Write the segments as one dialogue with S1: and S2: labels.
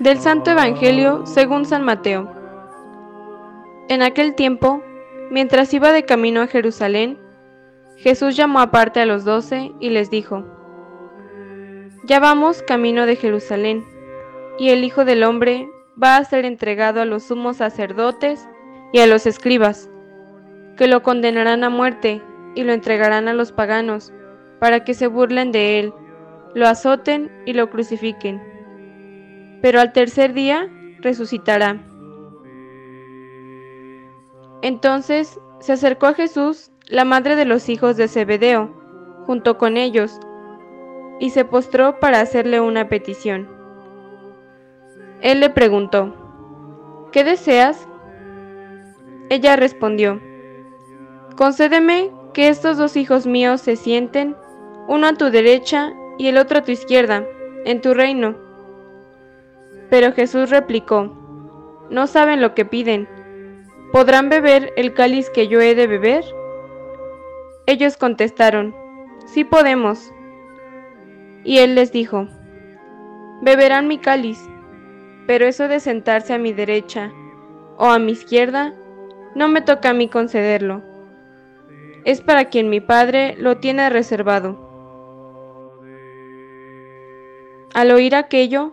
S1: Del Santo Evangelio según San Mateo. En aquel tiempo, mientras iba de camino a Jerusalén, Jesús llamó aparte a los doce y les dijo, Ya vamos camino de Jerusalén, y el Hijo del Hombre va a ser entregado a los sumos sacerdotes y a los escribas, que lo condenarán a muerte y lo entregarán a los paganos, para que se burlen de él, lo azoten y lo crucifiquen pero al tercer día resucitará. Entonces se acercó a Jesús la madre de los hijos de Zebedeo, junto con ellos, y se postró para hacerle una petición. Él le preguntó, ¿qué deseas? Ella respondió, concédeme que estos dos hijos míos se sienten, uno a tu derecha y el otro a tu izquierda, en tu reino. Pero Jesús replicó, No saben lo que piden. ¿Podrán beber el cáliz que yo he de beber? Ellos contestaron, Sí podemos. Y él les dijo, Beberán mi cáliz, pero eso de sentarse a mi derecha o a mi izquierda, no me toca a mí concederlo. Es para quien mi Padre lo tiene reservado. Al oír aquello,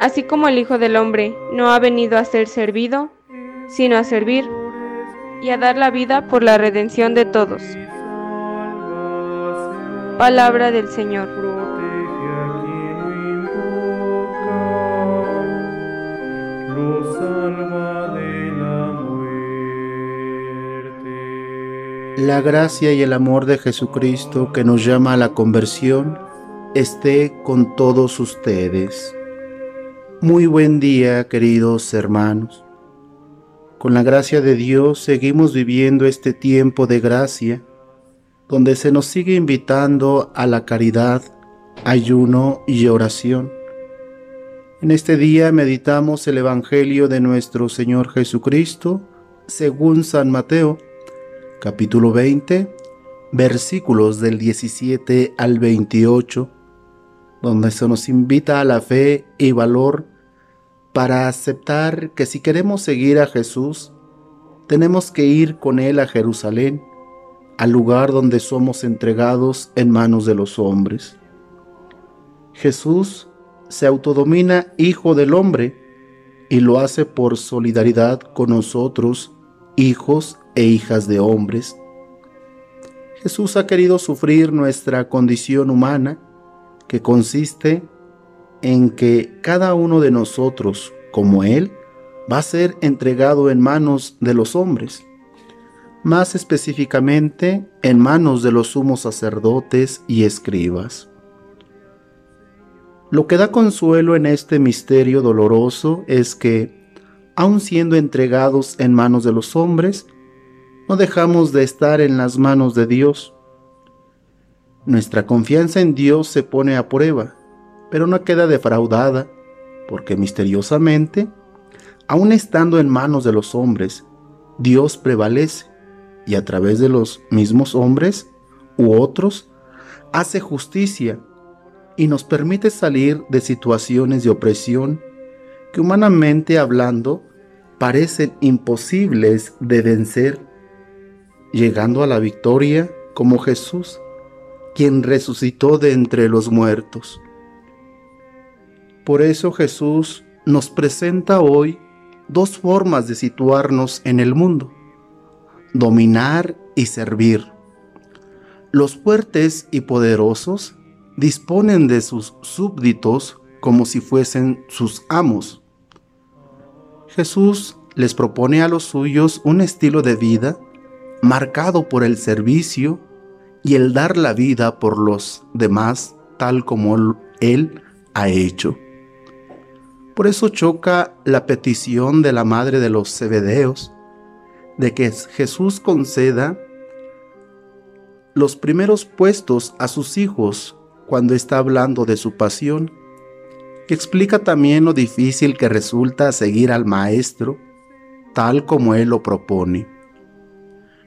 S1: así como el Hijo del Hombre no ha venido a ser servido, sino a servir y a dar la vida por la redención de todos. Palabra del Señor.
S2: La gracia y el amor de Jesucristo que nos llama a la conversión esté con todos ustedes. Muy buen día, queridos hermanos. Con la gracia de Dios seguimos viviendo este tiempo de gracia, donde se nos sigue invitando a la caridad, ayuno y oración. En este día meditamos el Evangelio de nuestro Señor Jesucristo, según San Mateo, capítulo 20, versículos del 17 al 28 donde se nos invita a la fe y valor para aceptar que si queremos seguir a Jesús, tenemos que ir con Él a Jerusalén, al lugar donde somos entregados en manos de los hombres. Jesús se autodomina Hijo del Hombre y lo hace por solidaridad con nosotros, hijos e hijas de hombres. Jesús ha querido sufrir nuestra condición humana que consiste en que cada uno de nosotros, como Él, va a ser entregado en manos de los hombres, más específicamente en manos de los sumos sacerdotes y escribas. Lo que da consuelo en este misterio doloroso es que, aun siendo entregados en manos de los hombres, no dejamos de estar en las manos de Dios, nuestra confianza en Dios se pone a prueba, pero no queda defraudada, porque misteriosamente, aun estando en manos de los hombres, Dios prevalece y a través de los mismos hombres u otros hace justicia y nos permite salir de situaciones de opresión que humanamente hablando parecen imposibles de vencer, llegando a la victoria como Jesús quien resucitó de entre los muertos. Por eso Jesús nos presenta hoy dos formas de situarnos en el mundo, dominar y servir. Los fuertes y poderosos disponen de sus súbditos como si fuesen sus amos. Jesús les propone a los suyos un estilo de vida marcado por el servicio y el dar la vida por los demás tal como Él ha hecho. Por eso choca la petición de la madre de los Zebedeos de que Jesús conceda los primeros puestos a sus hijos cuando está hablando de su pasión. Y explica también lo difícil que resulta seguir al Maestro tal como Él lo propone.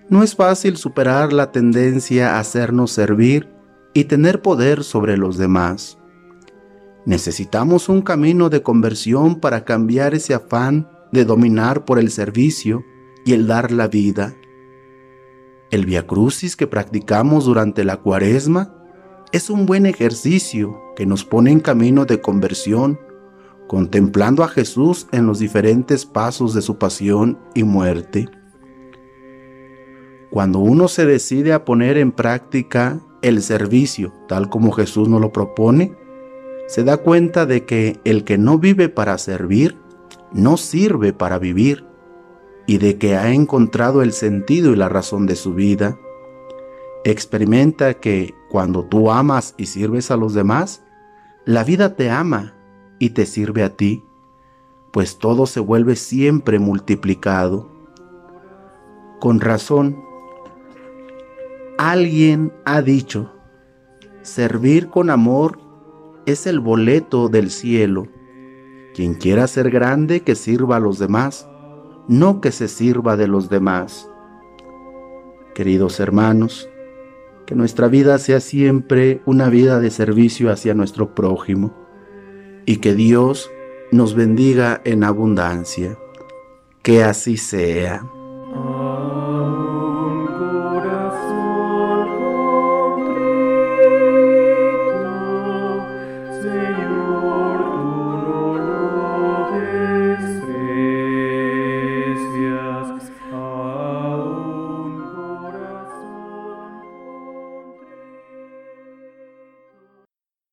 S2: No es fácil superar la tendencia a hacernos servir y tener poder sobre los demás. Necesitamos un camino de conversión para cambiar ese afán de dominar por el servicio y el dar la vida. El Via Crucis que practicamos durante la Cuaresma es un buen ejercicio que nos pone en camino de conversión, contemplando a Jesús en los diferentes pasos de su pasión y muerte. Cuando uno se decide a poner en práctica el servicio tal como Jesús nos lo propone, se da cuenta de que el que no vive para servir, no sirve para vivir y de que ha encontrado el sentido y la razón de su vida, experimenta que cuando tú amas y sirves a los demás, la vida te ama y te sirve a ti, pues todo se vuelve siempre multiplicado. Con razón, alguien ha dicho, servir con amor es el boleto del cielo. Quien quiera ser grande, que sirva a los demás no que se sirva de los demás. Queridos hermanos, que nuestra vida sea siempre una vida de servicio hacia nuestro prójimo y que Dios nos bendiga en abundancia. Que así sea. you.